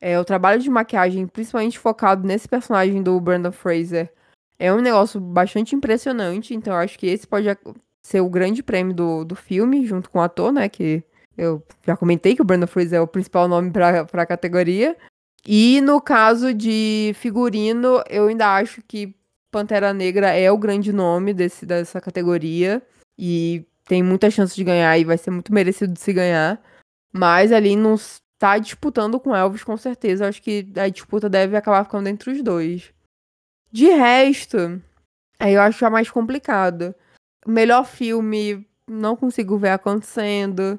é, o trabalho de maquiagem, principalmente focado nesse personagem do Brandon Fraser, é um negócio bastante impressionante. Então, eu acho que esse pode ser o grande prêmio do, do filme, junto com o ator, né? Que eu já comentei que o Brandon Fraser é o principal nome para a categoria. E no caso de figurino, eu ainda acho que Pantera Negra é o grande nome desse, dessa categoria. E tem muita chance de ganhar e vai ser muito merecido de se ganhar. Mas ali nos tá disputando com Elvis, com certeza. acho que a disputa deve acabar ficando entre os dois. De resto, aí eu acho já mais complicado. Melhor filme, não consigo ver acontecendo.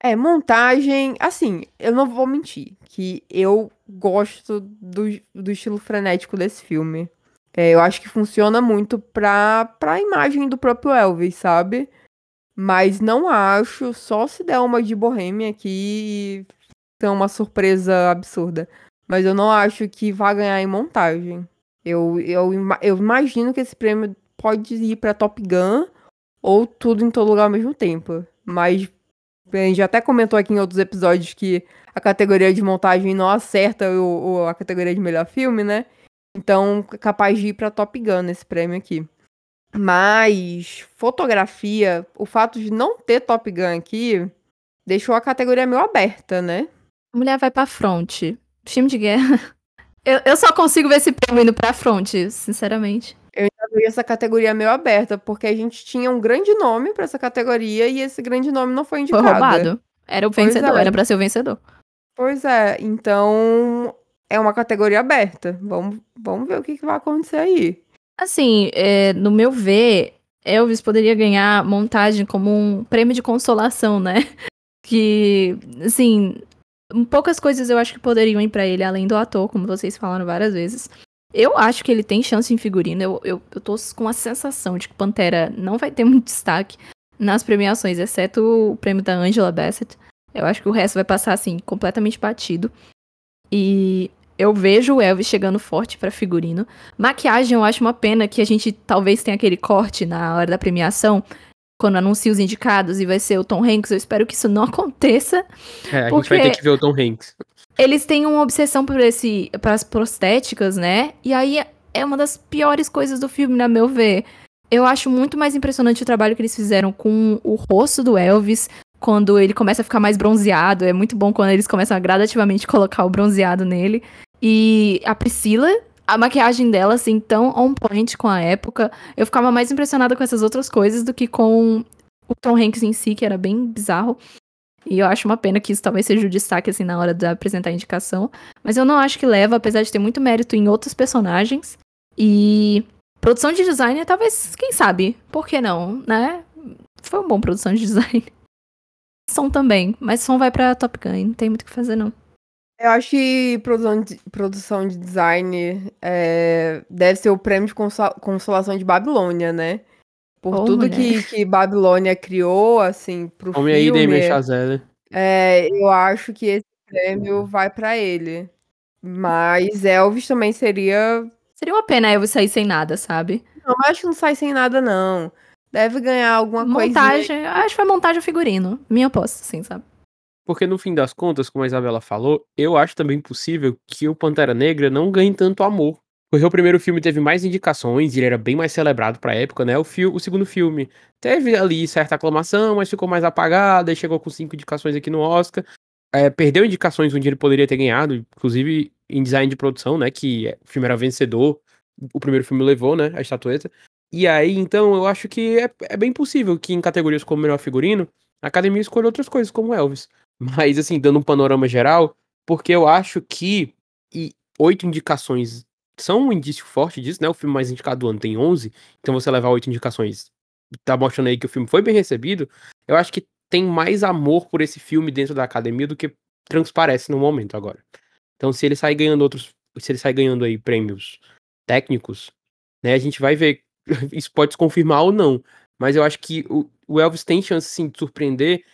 É, montagem, assim, eu não vou mentir, que eu gosto do, do estilo frenético desse filme. É, eu acho que funciona muito pra, pra imagem do próprio Elvis, sabe? Mas não acho, só se der uma de Bohemian aqui e uma surpresa absurda. Mas eu não acho que vai ganhar em montagem. Eu, eu, eu imagino que esse prêmio pode ir para Top Gun ou tudo em todo lugar ao mesmo tempo. Mas a gente até comentou aqui em outros episódios que a categoria de montagem não acerta o, o a categoria de melhor filme, né? Então, capaz de ir para Top Gun esse prêmio aqui. Mas fotografia, o fato de não ter Top Gun aqui deixou a categoria meio aberta, né? A mulher vai pra frente. Filme de guerra. [laughs] Eu, eu só consigo ver esse prêmio indo pra frente, sinceramente. Eu ainda vejo essa categoria meio aberta, porque a gente tinha um grande nome para essa categoria e esse grande nome não foi indicado. Foi roubado. Era o vencedor, é. era pra ser o vencedor. Pois é, então é uma categoria aberta. Vamos, vamos ver o que, que vai acontecer aí. Assim, é, no meu ver, Elvis poderia ganhar montagem como um prêmio de consolação, né? [laughs] Que, assim, poucas coisas eu acho que poderiam ir para ele, além do ator, como vocês falaram várias vezes. Eu acho que ele tem chance em figurino. Eu, eu, eu tô com a sensação de que Pantera não vai ter [laughs] muito destaque nas premiações, exceto o prêmio da Angela Bassett. Eu acho que o resto vai passar, assim, completamente batido. E eu vejo o Elvis chegando forte para figurino. Maquiagem, eu acho uma pena que a gente talvez tenha aquele corte na hora da premiação, quando anuncia os indicados e vai ser o Tom Hanks. Eu espero que isso não [laughs] aconteça. É, a gente vai ter que ver o Tom Hanks. Eles têm uma obsessão por esse, para as prostéticas, né? E aí é uma das piores coisas do filme, na meu ver. Eu acho muito mais impressionante o trabalho que eles fizeram com o rosto do Elvis, quando ele começa a ficar mais bronzeado. É muito bom quando eles começam a gradativamente colocar o bronzeado nele. E a Priscila, a maquiagem dela, assim, tão on point com a época. Eu ficava mais impressionada com essas outras coisas do que com o Tom Hanks em si, que era bem bizarro. E eu acho uma pena que isso talvez seja o destaque, assim, na hora de apresentar a indicação. Mas eu não acho que leva, apesar de ter muito mérito em outros personagens. E produção de design, talvez, quem sabe? Por que não, né? Foi uma boa produção de design. Som também, mas som vai pra Top Gun, não tem muito o que fazer, não. Eu acho que produção de, produção de design é, deve ser o prêmio de consolação de Babilônia, né? Por oh, tudo que, que Babilônia criou, assim, pro Homem filme. Aí, Damien Chazelle. É, eu acho que esse prêmio vai para ele. Mas Elvis também seria. Seria uma pena Elvis sair sem nada, sabe? Não, acho que não sai sem nada, não. Deve ganhar alguma coisa. Montagem, acho que foi montagem figurino. Minha aposta, assim, sabe? Porque no fim das contas, como a Isabela falou, eu acho também possível que o Pantera Negra não ganhe tanto amor. Porque o primeiro filme teve mais indicações, ele era bem mais celebrado pra época, né? O, fi o segundo filme teve ali certa aclamação, mas ficou mais apagado, e chegou com cinco indicações aqui no Oscar. É, perdeu indicações onde ele poderia ter ganhado, inclusive em design de produção, né? Que o filme era vencedor, o primeiro filme levou, né? A estatueta. E aí, então, eu acho que é, é bem possível que em categorias como melhor figurino, a academia escolha outras coisas, como Elvis. [laughs] Mas, assim, dando um panorama geral, porque eu acho que oito indicações são um indício forte disso, né? O filme mais indicado do ano tem 11, então você levar oito indicações, tá mostrando aí que o filme foi bem recebido. Eu acho que tem mais amor por esse filme dentro da academia do que transparece no momento agora. Então, se ele sair ganhando outros, se ele sair ganhando aí prêmios técnicos, né, a gente vai ver. [laughs] Isso pode se confirmar ou não, mas eu acho que o, Elvis tem chance sim de surpreender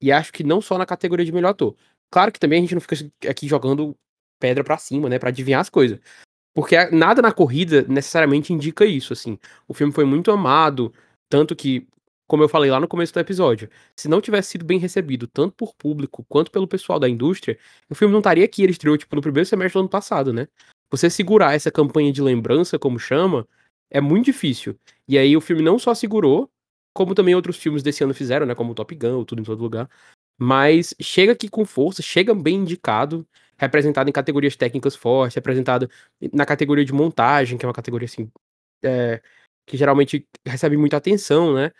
e acho que não só na categoria de melhor ator. Claro que também a gente não fica aqui jogando pedra para cima, né, para adivinhar as coisas. Porque nada na corrida necessariamente indica isso, assim. O filme foi muito amado, tanto que, como eu falei lá no começo do episódio, se não tivesse sido bem recebido, tanto por público quanto pelo pessoal da indústria, o filme não estaria aqui, ele estreou, tipo, no primeiro semestre do ano passado, né? Você segurar essa campanha de lembrança, como chama, é muito difícil. E aí o filme não só segurou, como também outros filmes desse ano fizeram, né? Como Top Gun, Tudo em Todo Lugar. Mas chega aqui com força, chega bem indicado, representado em categorias técnicas fortes, representado na categoria de montagem, que é uma categoria assim. É, que geralmente recebe muita atenção, né?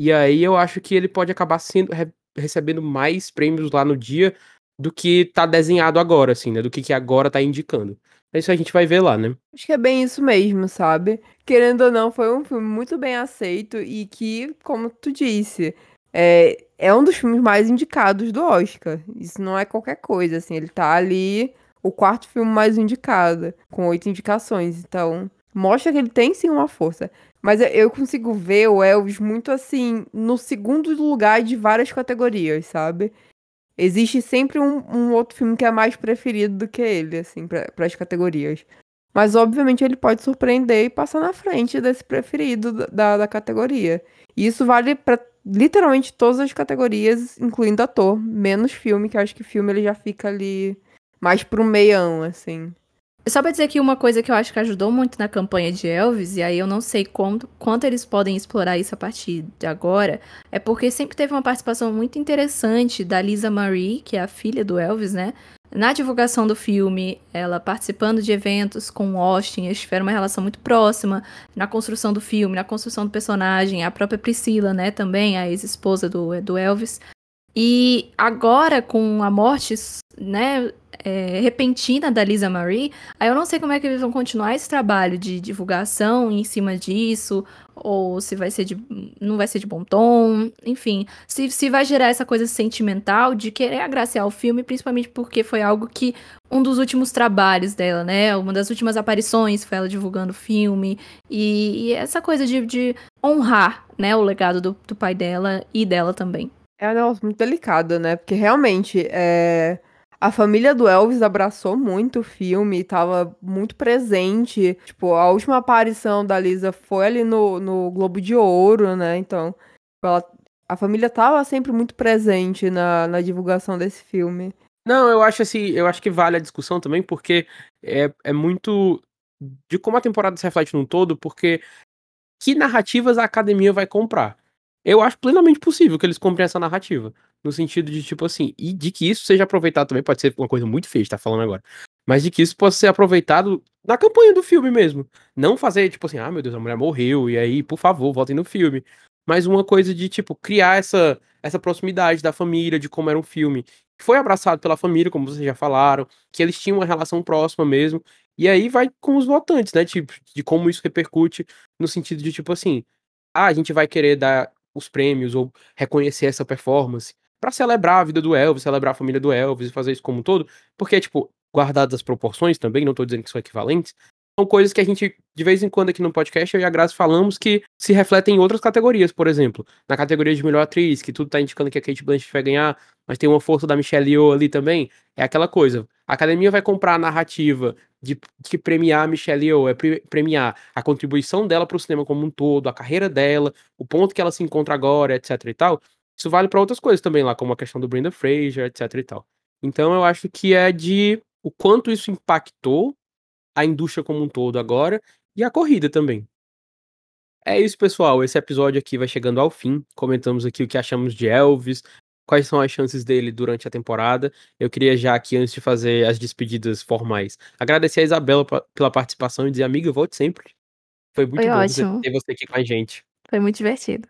E aí eu acho que ele pode acabar sendo re recebendo mais prêmios lá no dia do que tá desenhado agora, assim, né? Do que, que agora tá indicando. É isso a gente vai ver lá, né? Acho que é bem isso mesmo, sabe? Querendo ou não, foi um filme muito bem aceito e que, como tu disse, é, é um dos filmes mais indicados do Oscar. Isso não é qualquer coisa, assim. Ele tá ali, o quarto filme mais indicado, com oito indicações. Então, mostra que ele tem sim uma força. Mas eu- consigo ver o Elvis muito assim, no segundo lugar de várias categorias, sabe? Existe sempre um, um outro filme que é mais preferido do que ele, assim, para as categorias. Mas obviamente ele pode surpreender e passar na frente desse preferido da- da, categoria. E isso vale pra literalmente todas as categorias, incluindo ator, menos filme, que eu acho que filme ele já fica ali mais pro meião, assim. Só pra dizer que uma coisa que eu acho que ajudou muito na campanha de Elvis, e aí eu não sei quanto, quanto eles podem explorar isso a partir de agora, é porque sempre teve uma participação muito interessante da Lisa Marie, que é a filha do Elvis, né? Na divulgação do filme, ela participando de eventos com Austin, eles tiveram uma relação muito próxima na construção do filme, na construção do personagem, a própria Priscila, né, também, a ex-esposa do, do Elvis. E agora, com a morte, né, é, repentina da Lisa Marie, aí eu não sei como é que eles vão continuar esse trabalho de divulgação em cima disso, ou se vai ser de. não vai ser de bom tom, enfim. Se, se vai gerar essa coisa sentimental de querer agraciar o filme, principalmente porque foi algo que. um dos últimos trabalhos dela, né? Uma das últimas aparições foi ela divulgando o filme. E, e essa coisa de, de honrar, né, o legado do, do pai dela e dela também. É um negócio muito delicado, né? Porque realmente é... a família do Elvis abraçou muito o filme, tava muito presente. Tipo, a última aparição da Lisa foi ali no, no Globo de Ouro, né? Então, ela... a família tava sempre muito presente na, na divulgação desse filme. Não, eu acho assim, eu acho que vale a discussão também, porque é, é muito de como a temporada se reflete num todo, porque que narrativas a academia vai comprar? Eu acho plenamente possível que eles comprem essa narrativa. No sentido de, tipo assim, e de que isso seja aproveitado também, pode ser uma coisa muito feia, tá falando agora. Mas de que isso possa ser aproveitado na campanha do filme mesmo. Não fazer, tipo assim, ah, meu Deus, a mulher morreu, e aí, por favor, voltem no filme. Mas uma coisa de, tipo, criar essa, essa proximidade da família, de como era um filme. Foi abraçado pela família, como vocês já falaram, que eles tinham uma relação próxima mesmo. E aí vai com os votantes, né? Tipo, de como isso repercute no sentido de, tipo assim, ah, a gente vai querer dar os prêmios ou reconhecer essa performance para celebrar a vida do Elvis, celebrar a família do Elvis e fazer isso como um todo, porque, tipo, guardadas as proporções também, não tô dizendo que são equivalentes, são coisas que a gente, de vez em quando aqui no podcast, eu e a Graça falamos que se refletem em outras categorias, por exemplo, na categoria de melhor atriz, que tudo tá indicando que a Kate Blanchett vai ganhar, mas tem uma força da Michelle Yeoh ali também, é aquela coisa, a academia vai comprar a narrativa de, de premiar a Michelle Yeoh, é pre- premiar a contribuição dela pro cinema como um todo, a carreira dela, o ponto que ela se encontra agora, etc e tal, isso vale para outras coisas também lá, como a questão do Brenda Fraser, etc e tal. Então eu acho que é de o quanto isso impactou a indústria como um todo agora e a corrida também. É isso, pessoal. Esse episódio aqui vai chegando ao fim. Comentamos aqui o que achamos de Elvis, quais são as chances dele durante a temporada. Eu queria já aqui, antes de fazer as despedidas formais, agradecer a Isabela pela participação e dizer, amiga, volte sempre. Foi muito Foi bom ótimo. ter você aqui com a gente. Foi muito divertido.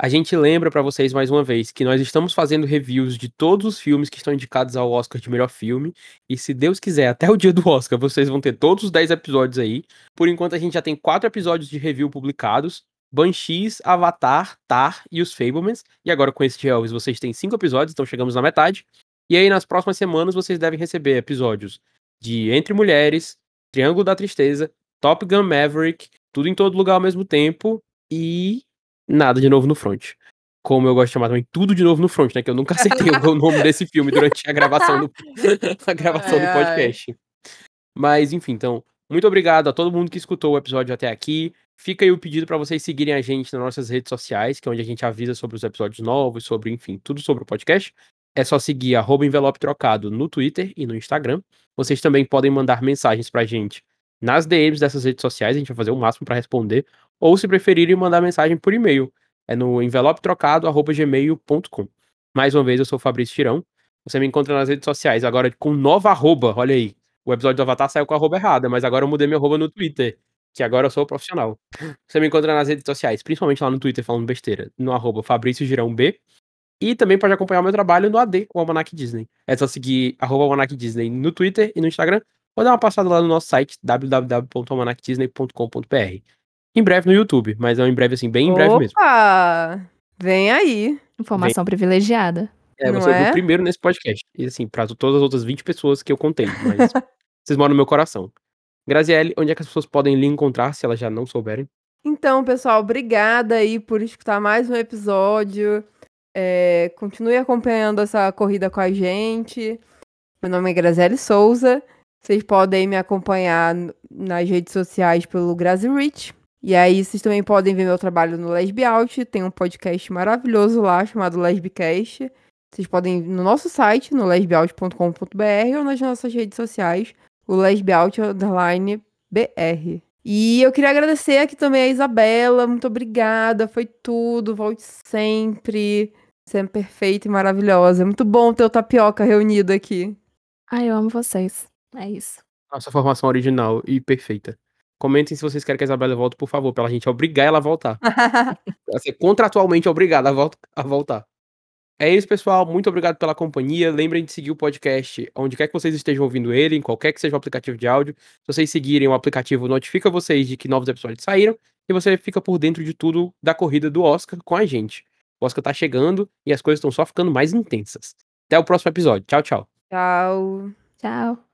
A gente lembra pra vocês mais uma vez que nós estamos fazendo reviews de todos os filmes que estão indicados ao Oscar de melhor filme. E se Deus quiser, até o dia do Oscar, vocês vão ter todos os 10 episódios aí. Por enquanto, a gente já tem quatro episódios de review publicados: Banshees, Avatar, Tar e os Fablemans. E agora, com esse Elvis, vocês têm cinco episódios, então chegamos na metade. E aí, nas próximas semanas, vocês devem receber episódios de Entre Mulheres, Triângulo da Tristeza, Top Gun Maverick, tudo em todo lugar ao mesmo tempo. E nada de novo no front. Como eu gosto de chamar também, tudo de novo no front, né? Que eu nunca acertei o nome desse filme durante a gravação do, [laughs] a gravação do Ai, ai. podcast. Mas, enfim, então, muito obrigado a todo mundo que escutou o episódio até aqui. Fica aí o pedido para vocês seguirem a gente nas nossas redes sociais, que é onde a gente avisa sobre os episódios novos, sobre, enfim, tudo sobre o podcast. É só seguir arroba envelope trocado no Twitter e no Instagram. Vocês também podem mandar mensagens pra gente nas DMs dessas redes sociais, a gente vai fazer o máximo para responder, ou se preferirem mandar mensagem por e-mail, é no envelopetrocado@gmail.com. Mais uma vez eu sou o Fabrício Tirão. Você me encontra nas redes sociais agora com nova arroba, olha aí. O episódio do Avatar saiu com a arroba errada, mas agora eu mudei minha arroba no Twitter, que agora eu sou profissional. Você me encontra nas redes sociais, principalmente lá no Twitter falando besteira, no arroba Fabrício Girão B. E também pode acompanhar o meu trabalho no AD, o Almanac Disney. É só seguir arroba Almanac Disney no Twitter e no Instagram, ou dar uma passada lá no nosso site, www.almanacdisney.com.br. Em breve no YouTube, mas é um em breve assim, bem em breve mesmo. Opa! Vem aí. Informação privilegiada. É, você é é? o primeiro nesse podcast. E assim, pra todas as outras 20 pessoas que eu contei, mas [laughs] vocês moram no meu coração. Graziele, onde é que as pessoas podem lhe encontrar, se elas já não souberem? Então, pessoal, obrigada aí por escutar mais um episódio. É, continue acompanhando essa corrida com a gente. Meu nome é Graziele Souza. Vocês podem me acompanhar nas redes sociais pelo Grazi Rich. E aí, vocês também podem ver meu trabalho no Lesbi Out. Tem um podcast maravilhoso lá chamado Lesbicast. Vocês podem ir no nosso site, no lesbiaut.com.br ou nas nossas redes sociais, o lesbiaut BR. E eu queria agradecer aqui também a Isabela. Muito obrigada, foi tudo. Volte sempre. Sempre perfeita e maravilhosa. Muito bom ter o Tapioca reunido aqui. Ai, eu amo vocês. É isso. Nossa formação original e perfeita. Comentem se vocês querem que a Isabela volte, por favor, pra gente obrigar ela a voltar. [laughs] ela ser contratualmente obrigada a, vol a voltar. É isso, pessoal. Muito obrigado pela companhia. Lembrem de seguir o podcast onde quer que vocês estejam ouvindo ele, em qualquer que seja o aplicativo de áudio. Se vocês seguirem o aplicativo, notifica vocês de que novos episódios saíram e você fica por dentro de tudo da corrida do Oscar com a gente. O Oscar tá chegando e as coisas estão só ficando mais intensas. Até o próximo episódio. Tchau, tchau. Tchau. Tchau.